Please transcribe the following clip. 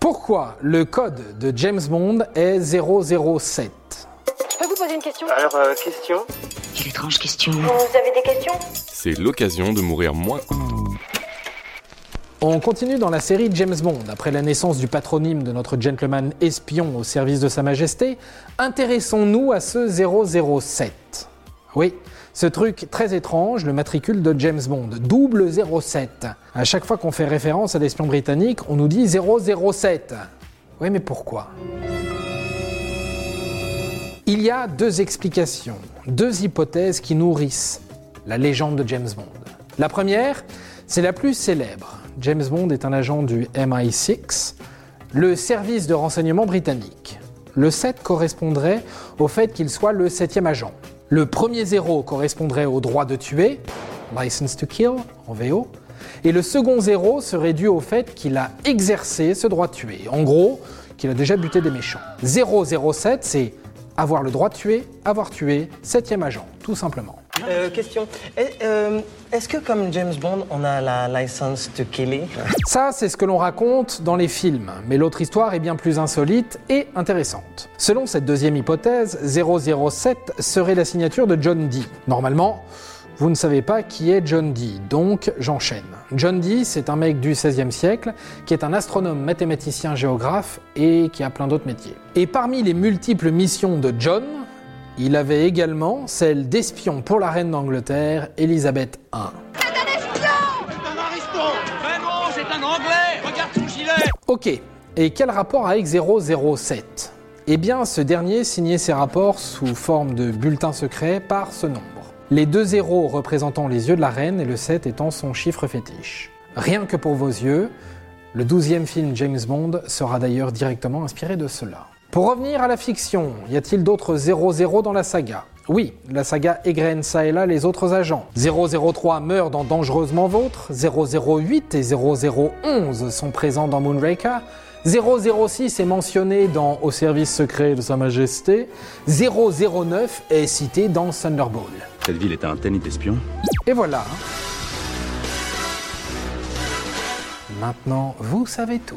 Pourquoi le code de James Bond est 007 Je peux vous poser une question? Alors, euh, question? Quelle étrange question. Vous avez des questions? C'est l'occasion de mourir moins. On continue dans la série James Bond. Après la naissance du patronyme de notre gentleman espion au service de Sa Majesté, intéressons-nous à ce 007. Oui, ce truc très étrange, le matricule de James Bond, double 07. À chaque fois qu'on fait référence à l'espion britannique, on nous dit 007. Oui, mais pourquoi? Il y a deux explications, deux hypothèses qui nourrissent la légende de James Bond. La première, c'est la plus célèbre. James Bond est un agent du MI6, le service de renseignement britannique. Le 7 correspondrait au fait qu'il soit le septième agent. Le premier zéro correspondrait au droit de tuer, license to kill en VO, et le second zéro serait dû au fait qu'il a exercé ce droit de tuer. En gros, qu'il a déjà buté des méchants. 007, c'est avoir le droit de tuer, avoir tué, septième agent, tout simplement. Euh, question. Est- euh, Est-ce que comme James Bond, on a la licence to kill Ça, c'est ce que l'on raconte dans les films, mais l'autre histoire est bien plus insolite et intéressante. Selon cette deuxième hypothèse, 007 serait la signature de John Dee. Normalement, vous ne savez pas qui est John Dee, donc j'enchaîne. John Dee, c'est un mec du XVIe siècle qui est un astronome, mathématicien, géographe et qui a plein d'autres métiers. Et parmi les multiples missions de John, il avait également celle d'espion pour la reine d'Angleterre, Elisabeth I. Ok, et quel rapport avec 007 Eh bien, ce dernier signait ses rapports sous forme de bulletin secret par ce nombre. Les deux zéros représentant les yeux de la reine et le 7 étant son chiffre fétiche. Rien que pour vos yeux, le 12e film James Bond sera d'ailleurs directement inspiré de cela. Pour revenir à la fiction, y a-t-il d'autres 00 dans la saga? Oui, la saga égrène ça et là les autres agents. 003 meurt dans Dangereusement Vôtre, 008 et 011 sont présents dans Moonraker, 006 est mentionné dans Au service secret de Sa Majesté, 009 est cité dans Thunderball. Cette ville est un tennis d'espions. Et voilà. Maintenant, vous savez tout.